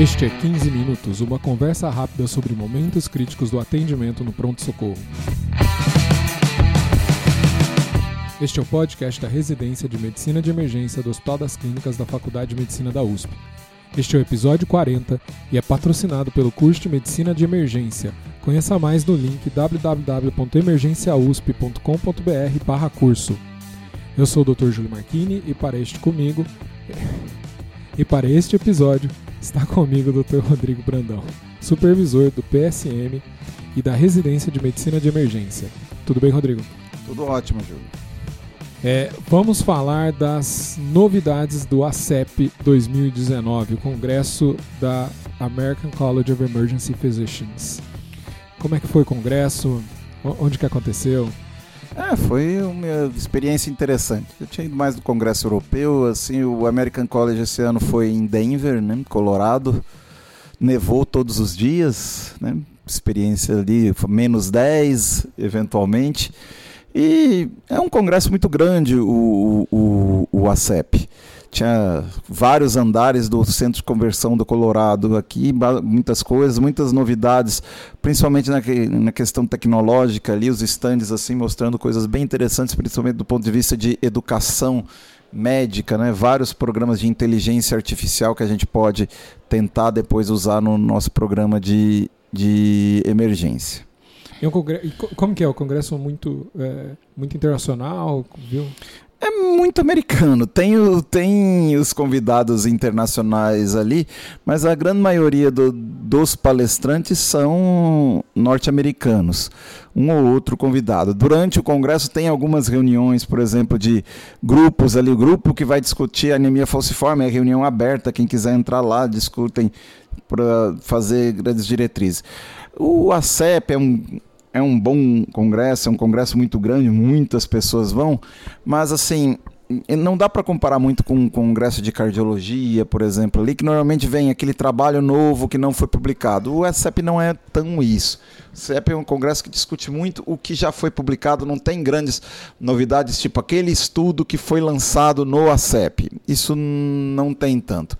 Este é 15 Minutos, uma conversa rápida sobre momentos críticos do atendimento no pronto-socorro. Este é o podcast da Residência de Medicina de Emergência do Hospital das Clínicas da Faculdade de Medicina da USP. Este é o episódio 40 e é patrocinado pelo curso de Medicina de Emergência. Conheça mais no link www.emergenciausp.com.br/curso. Eu sou o Dr. Júlio Marchini e para este comigo e para este episódio está comigo o Dr. Rodrigo Brandão, supervisor do PSM e da Residência de Medicina de Emergência. Tudo bem, Rodrigo? Tudo ótimo, Júlio. É, vamos falar das novidades do ACEP 2019, o Congresso da American College of Emergency Physicians. Como é que foi o congresso? Onde que aconteceu? É, foi uma experiência interessante. Eu tinha ido mais do Congresso Europeu, assim, o American College esse ano foi em Denver, né, Colorado. Nevou todos os dias, né? Experiência ali, menos 10, eventualmente. E é um congresso muito grande, o, o, o ACEP. Tinha vários andares do Centro de Conversão do Colorado aqui, muitas coisas, muitas novidades, principalmente na, na questão tecnológica ali, os estandes assim mostrando coisas bem interessantes, principalmente do ponto de vista de educação médica, né? vários programas de inteligência artificial que a gente pode tentar depois usar no nosso programa de, de emergência. E como que é? O congresso muito, é, muito internacional, viu? É muito americano. Tem, o, tem os convidados internacionais ali, mas a grande maioria do, dos palestrantes são norte-americanos. Um ou outro convidado. Durante o congresso tem algumas reuniões, por exemplo, de grupos ali. O grupo que vai discutir anemia falciforme é reunião aberta. Quem quiser entrar lá, discutem para fazer grandes diretrizes. O ACEP é um é um bom congresso, é um congresso muito grande, muitas pessoas vão, mas assim, não dá para comparar muito com um congresso de cardiologia, por exemplo, ali que normalmente vem aquele trabalho novo que não foi publicado. O SCEP não é tão isso. O SCEP é um congresso que discute muito o que já foi publicado, não tem grandes novidades, tipo aquele estudo que foi lançado no ACEP. Isso não tem tanto.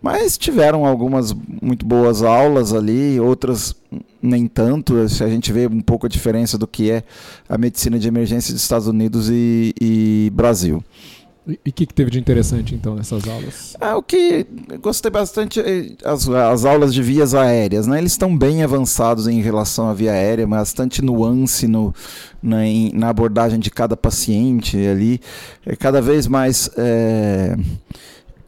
Mas tiveram algumas muito boas aulas ali, outras nem tanto. A gente vê um pouco a diferença do que é a medicina de emergência dos Estados Unidos e, e Brasil. E o que, que, teve de interessante então nessas aulas? Ah, o que gostei bastante é as, as aulas de vias aéreas, né? Eles estão bem avançados em relação à via aérea, bastante nuance no, na, em, na abordagem de cada paciente ali, é cada vez mais é,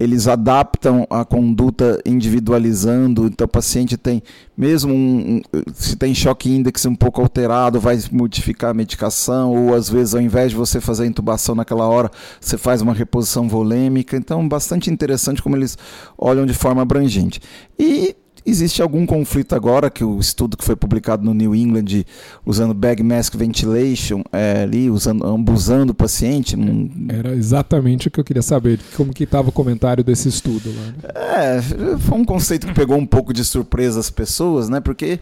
eles adaptam a conduta individualizando, então o paciente tem, mesmo um, se tem choque índice um pouco alterado, vai modificar a medicação, ou às vezes ao invés de você fazer a intubação naquela hora, você faz uma reposição volêmica, então bastante interessante como eles olham de forma abrangente. E Existe algum conflito agora que o estudo que foi publicado no New England usando bag mask ventilation é, ali, usando, ambusando o paciente? Não... Era exatamente o que eu queria saber, como que estava o comentário desse estudo lá. Né? É, foi um conceito que pegou um pouco de surpresa as pessoas, né? Porque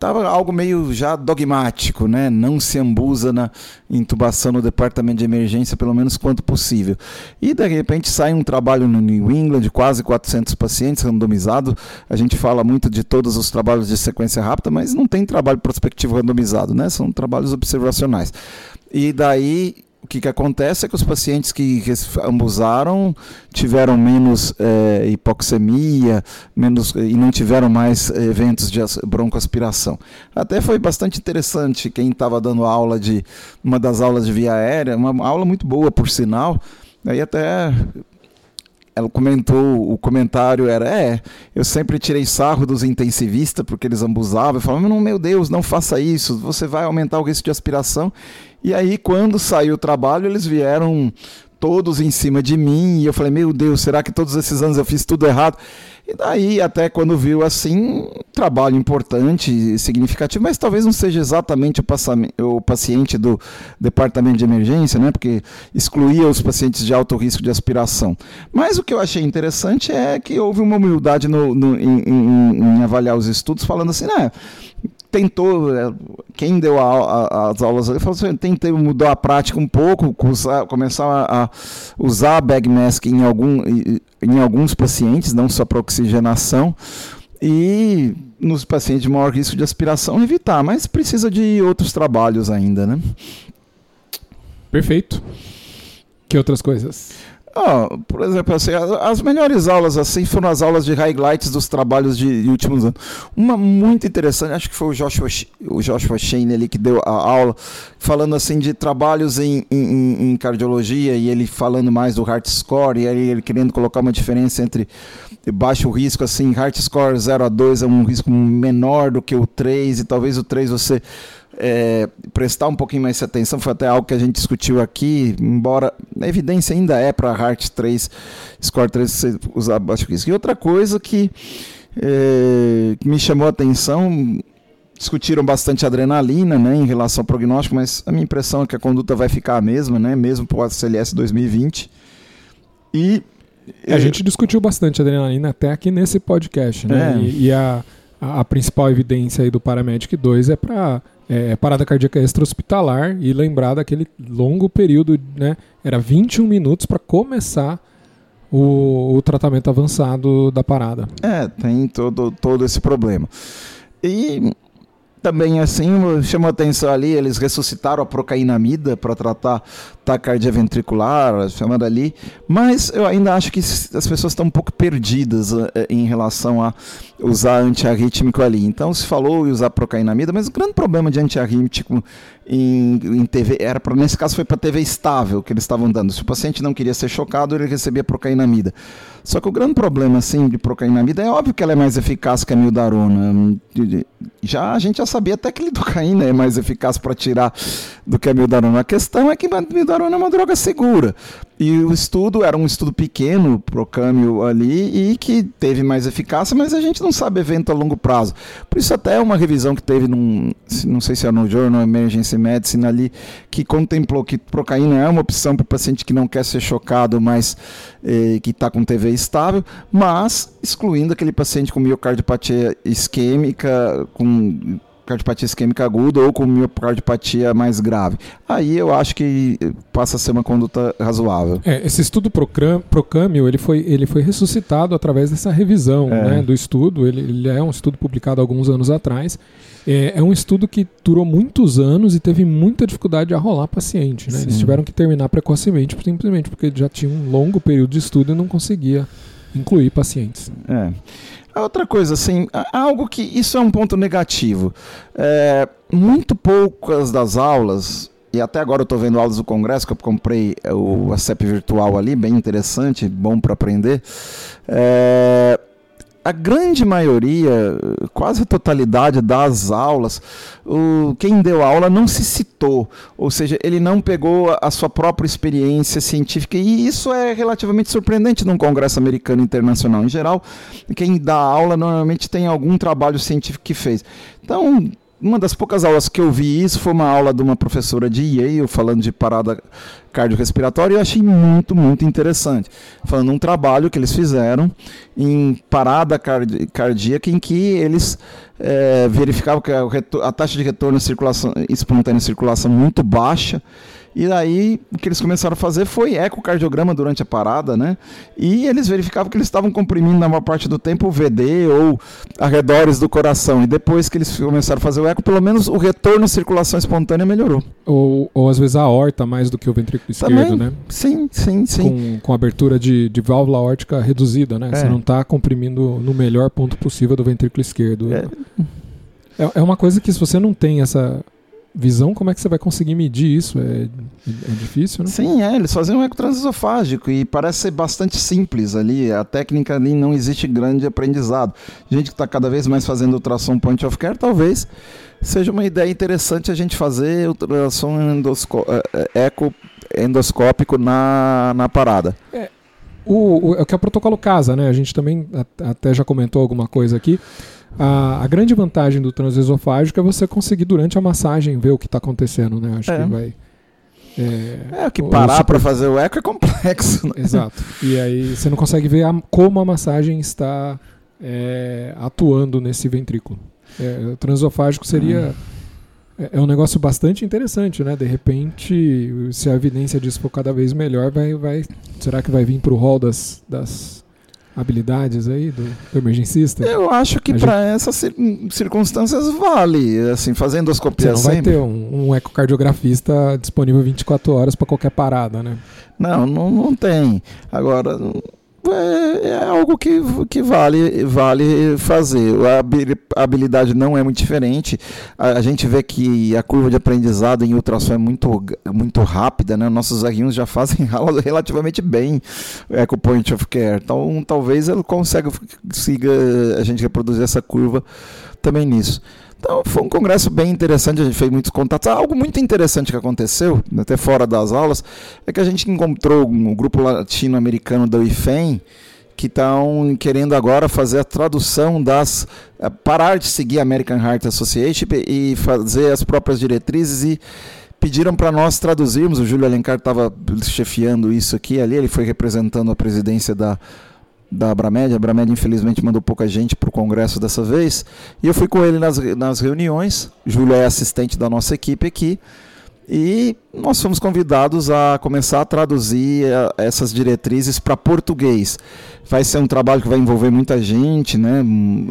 estava algo meio já dogmático, né? Não se ambusa na intubação no departamento de emergência, pelo menos quanto possível. E de repente sai um trabalho no New England, quase 400 pacientes randomizado. A gente fala muito de todos os trabalhos de sequência rápida, mas não tem trabalho prospectivo randomizado, né? São trabalhos observacionais. E daí o que, que acontece é que os pacientes que ambusaram tiveram menos é, hipoxemia menos, e não tiveram mais eventos de broncoaspiração. Até foi bastante interessante quem estava dando aula de uma das aulas de via aérea, uma aula muito boa por sinal. Aí até ela comentou, o comentário era: É, eu sempre tirei sarro dos intensivistas porque eles abusavam. Eu falava: Meu Deus, não faça isso, você vai aumentar o risco de aspiração. E aí, quando saiu o trabalho, eles vieram todos em cima de mim e eu falei: Meu Deus, será que todos esses anos eu fiz tudo errado? E daí, até quando viu assim, trabalho importante significativo, mas talvez não seja exatamente o, o paciente do departamento de emergência, né? porque excluía os pacientes de alto risco de aspiração. Mas o que eu achei interessante é que houve uma humildade no, no em, em, em, avaliar os estudos, falando assim, né? Tentou, é, quem deu a, a, as aulas ali, falou assim, tentei mudar a prática um pouco, usar, começar a, a usar a bag mask em, algum, em alguns pacientes, não só para oxigenação, e nos pacientes de maior risco de aspiração evitar, mas precisa de outros trabalhos ainda, né? Perfeito. Que outras coisas? Oh, por exemplo, assim, as melhores aulas assim foram as aulas de highlights dos trabalhos de, últimos anos. Uma muito interessante, acho que foi o Joshua, o Joshua Shane ali que deu a aula, falando assim de trabalhos em, em, em cardiologia e ele falando mais do heart score e ele querendo colocar uma diferença entre baixo risco, assim, heart score 0 a 2 é um risco menor do que o 3 e talvez o 3 você é, prestar um pouquinho mais atenção, foi até algo que a gente discutiu aqui, embora a evidência ainda é para Heart 3, Score 3 você usar baixo risco. E outra coisa que, é, que me chamou a atenção, discutiram bastante adrenalina né, em relação ao prognóstico, mas a minha impressão é que a conduta vai ficar a mesma, né, mesmo para o CLS 2020. E a gente discutiu bastante adrenalina até aqui nesse podcast, né? É. E, e a, a, principal evidência aí do Paramedic 2 é para é, parada cardíaca extra-hospitalar e lembrar daquele longo período, né? Era 21 minutos para começar o, o, tratamento avançado da parada. É, tem todo, todo esse problema. E também assim chamou atenção ali, eles ressuscitaram a procainamida para tratar taquicardia ventricular, chamando ali, mas eu ainda acho que as pessoas estão um pouco perdidas uh, em relação a usar antiarrítmico ali. Então se falou em usar procainamida, mas o grande problema de antiarrítmico em, em TV era para nesse caso foi para TV estável que eles estavam dando. Se o paciente não queria ser chocado, ele recebia procainamida. Só que o grande problema assim de procainamida é óbvio que ela é mais eficaz que a mildarona. Já a gente já sabia até que lidocaína é mais eficaz para tirar do que a mildarona. A questão é que a mildarona é uma droga segura. E o estudo era um estudo pequeno, procâmbio ali, e que teve mais eficácia, mas a gente não sabe evento a longo prazo. Por isso até uma revisão que teve num, não sei se é no Journal Emergency Medicine ali, que contemplou que procaína é uma opção para o paciente que não quer ser chocado, mas eh, que está com TV estável, mas excluindo aquele paciente com miocardiopatia isquêmica, com cardiopatia isquêmica aguda ou com miocardiopatia mais grave. Aí eu acho que passa a ser uma conduta razoável. É, esse estudo Procâmio ele foi, ele foi ressuscitado através dessa revisão é. né, do estudo. Ele, ele, é um estudo publicado alguns anos atrás. É, é, um estudo que durou muitos anos e teve muita dificuldade a rolar paciente. Né? Eles tiveram que terminar precocemente, simplesmente porque já tinha um longo período de estudo e não conseguia incluir pacientes. É. Outra coisa, assim, algo que isso é um ponto negativo. É, muito poucas das aulas, e até agora eu estou vendo aulas do Congresso, que eu comprei é, o, CEP virtual ali, bem interessante, bom para aprender. É, a grande maioria, quase a totalidade das aulas, o, quem deu aula não se citou, ou seja, ele não pegou a sua própria experiência científica, e isso é relativamente surpreendente num congresso americano internacional. Em geral, quem dá aula normalmente tem algum trabalho científico que fez. Então, uma das poucas aulas que eu vi isso foi uma aula de uma professora de Yale falando de parada cardiorrespiratória e eu achei muito, muito interessante. Falando um trabalho que eles fizeram em parada cardíaca em que eles é, verificavam que a, a, taxa de retorno circulação, espontânea circulação muito baixa e aí o que eles começaram a fazer foi ecocardiograma durante a parada, né? E eles verificavam que eles estavam comprimindo na maior parte do tempo o VD ou arredores do coração. E depois que eles começaram a fazer o eco, pelo menos o retorno à circulação espontânea melhorou. Ou, ou às vezes a aorta mais do que o ventrículo esquerdo, Também, né? Sim, sim, sim. Com, com abertura de, de válvula aórtica reduzida, né? É. Você não está comprimindo no melhor ponto possível do ventrículo esquerdo. É. É, é uma coisa que se você não tem essa visão, como é que você vai conseguir medir isso? É, é difícil, né? Sim, é, eles fazem um eco transesofágico e parece ser bastante simples ali. A técnica ali não existe grande aprendizado. Gente que está cada vez mais fazendo ultrassom point of care, talvez seja uma ideia interessante a gente fazer ultrassom endosco é, é, eco endoscópico na, na parada. É. O, o, é o que é o protocolo casa, né? A gente também até já comentou alguma coisa aqui. A, a, grande vantagem do transesofágico é você conseguir, durante a massagem, ver o que está acontecendo, né? Acho é. que vai. É, é que parar super... para fazer o eco é complexo. Né? Exato. E aí você não consegue ver a, como a massagem está é, atuando nesse ventrículo. É, o transesofágico seria. Hum. É, um negócio bastante interessante, né? De repente, se a evidência disso for cada vez melhor, vai, vai, será que vai vir para o rol das, das habilidades aí do, do emergencista? Eu acho que para essas circunstâncias vale, assim, fazendo endoscopia Você não vai ter um, um ecocardiografista disponível 24 horas para qualquer parada, né? Não, não, não tem. Agora, é, é, algo que, que vale, vale fazer. A habilidade não é muito diferente. A, a, gente vê que a curva de aprendizado em ultrassom é muito, muito rápida, né? Nossos R1 já fazem relativamente bem Eco Point of Care. Então, talvez ele consiga, consiga a gente reproduzir essa curva também nisso. Então foi um congresso bem interessante, a gente fez muitos contatos. Algo muito interessante que aconteceu, até fora das aulas, é que a gente encontrou um grupo latino-americano da IFEM que estão querendo agora fazer a tradução das. Eh, parar de seguir a American Heart Association e fazer as próprias diretrizes e pediram para nós traduzirmos. O Júlio Alencar estava chefiando isso aqui ali, ele foi representando a presidência da da Abramed. A Abramed, infelizmente, mandou pouca gente para o congresso dessa vez. E eu fui com ele nas, nas reuniões. Júlio é assistente da nossa equipe aqui. E nós fomos convidados a começar a traduzir eh, essas diretrizes para português. Vai ser um trabalho que vai envolver muita gente, né?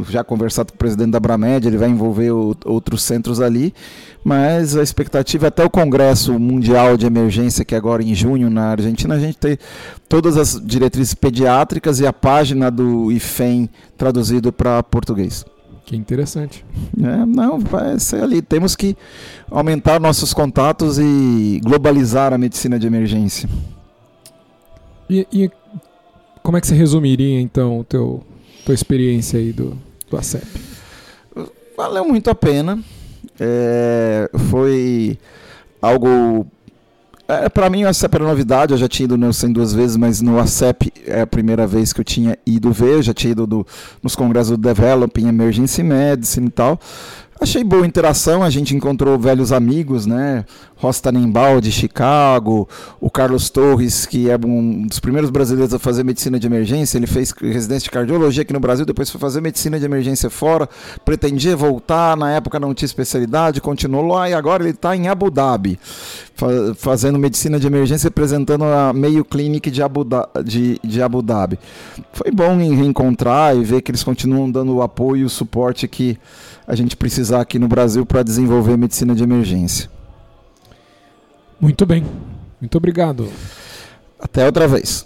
Já conversado com o presidente da Bramed, ele vai envolver outros centros ali, mas a expectativa é até o Congresso Mundial de Emergência, que é agora em junho na Argentina, a gente tem todas as diretrizes pediátricas e a página do IFEM traduzido para português. Que interessante. É, não, vai ser ali. Temos que aumentar nossos contatos e globalizar a medicina de emergência. E, e como é que você resumiria então teu tua experiência aí do, do ACEP? Valeu muito a pena. É, foi algo é, para mim, o ACEP era novidade. Eu já tinha ido no UCEM duas vezes, mas no ACEP é a primeira vez que eu tinha ido ver. Eu já tinha ido do, nos congressos do Developing Emergency Medicine e tal. Achei boa interação, a gente encontrou velhos amigos, né? Ross Tannenbaum de Chicago, o Carlos Torres, que é um dos primeiros brasileiros a fazer medicina de emergência, ele fez residência de cardiologia aqui no Brasil, depois foi fazer medicina de emergência fora, pretendia voltar, na época não tinha especialidade, continuou lá e agora ele está em Abu Dhabi, fazendo medicina de emergência, representando a meio clinic de Abu, de, de Abu Dhabi. Foi bom reencontrar e ver que eles continuam dando o apoio e o suporte que a gente precisar aqui no Brasil para desenvolver medicina de emergência. Muito bem. Muito obrigado. Até outra vez.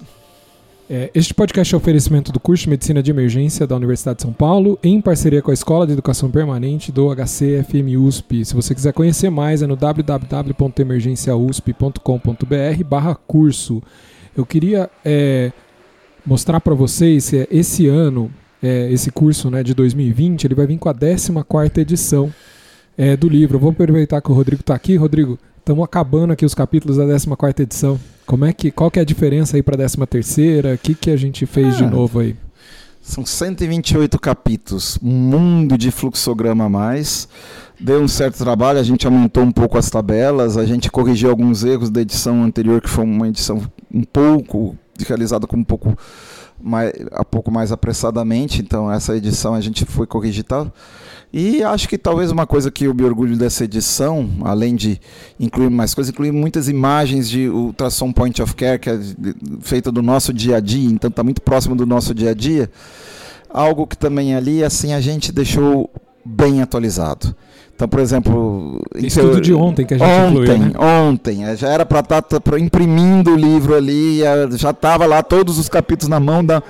É, este podcast é oferecimento do curso de Medicina de Emergência da Universidade de São Paulo, em parceria com a Escola de Educação Permanente do HCFM USP. Se você quiser conhecer mais, é no www.emergenciausp.com.br barra curso. Eu queria é, mostrar para vocês que esse ano é, esse curso né, de 2020, ele vai vir com a 14 edição é, do livro. Eu vou aproveitar que o Rodrigo está aqui. Rodrigo, estamos acabando aqui os capítulos da 14 edição. Como é que, qual que é a diferença aí para a 13 terceira? O que, que a gente fez de ah, novo aí? São 128 capítulos, um mundo de fluxograma a mais. Deu um certo trabalho, a gente aumentou um pouco as tabelas, a gente corrigiu alguns erros da edição anterior, que foi uma edição um pouco realizada com um pouco mais, um pouco mais apressadamente, então essa edição a gente foi corrigir tal. E acho que talvez uma coisa que eu me orgulho dessa edição, além de incluir mais coisas, incluir muitas imagens de ultrassom point of care, que é feita do nosso dia a dia, então está muito próximo do nosso dia a dia. Algo que também ali, assim, a gente deixou bem atualizado. Então, por exemplo. Estudo de ontem que a gente ontem, incluiu, né? Ontem, é, já era para estar tá, tá, imprimindo o livro ali, já estava lá todos os capítulos na mão da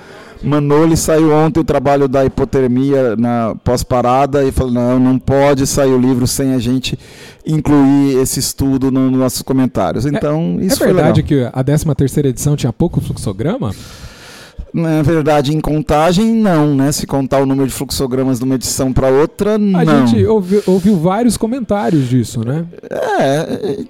Manoli. Saiu ontem o trabalho da hipotermia na pós-parada e falou: não, não pode sair o livro sem a gente incluir esse estudo nos nossos comentários. Então, é, isso é verdade que a 13 terceira edição tinha pouco fluxograma? Na verdade, em contagem, não, né? Se contar o número de fluxogramas de uma edição para outra, não. A gente ouviu, ouviu, vários comentários disso, né? É,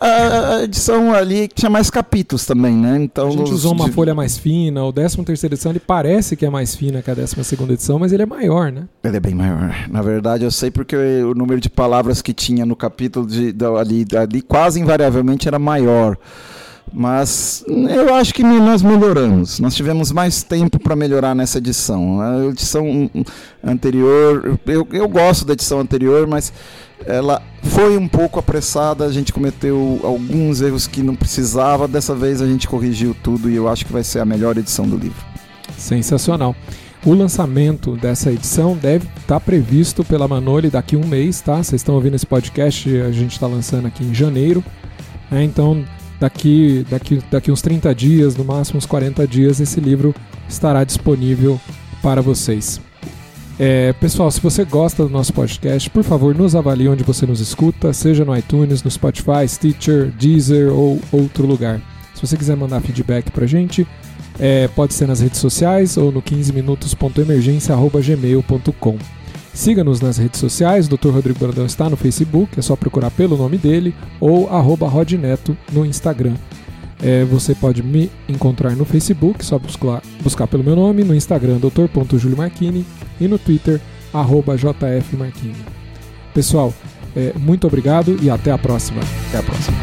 a, edição ali tinha mais capítulos também, né? Então, a gente usou uma de... folha mais fina, o 13 terceira edição ele parece que é mais fina que a 12 segunda edição, mas ele é maior, né? Ele é bem maior. Na verdade, eu sei porque o número de palavras que tinha no capítulo de, de ali, ali quase invariavelmente era maior. Mas eu acho que nós melhoramos. Nós tivemos mais tempo para melhorar nessa edição. A edição anterior, eu, eu gosto da edição anterior, mas ela foi um pouco apressada. A gente cometeu alguns erros que não precisava. Dessa vez a gente corrigiu tudo e eu acho que vai ser a melhor edição do livro. Sensacional. O lançamento dessa edição deve estar tá previsto pela Manoli daqui a um mês, tá? Vocês estão ouvindo esse podcast, a gente está lançando aqui em janeiro. Né? Então, daqui, daqui, daqui uns 30 dias, no máximo uns 40 dias, esse livro estará disponível para vocês. É, pessoal, se você gosta do nosso podcast, por favor, nos avalie onde você nos escuta, seja no iTunes, no Spotify, Stitcher, Deezer ou outro lugar. Se você quiser mandar feedback pra gente, é, pode ser nas redes sociais ou no 15minutos.emergência.gmail.com. Siga-nos nas redes sociais, Dr. Rodrigo Brandão está no Facebook, é só procurar pelo nome dele, ou arroba Rodneto no Instagram. É, você pode me encontrar no Facebook, só buscar, buscar pelo meu nome, no Instagram, Dr.juliomarchini, e no Twitter, arroba. Pessoal, é, muito obrigado e até a próxima. Até a próxima.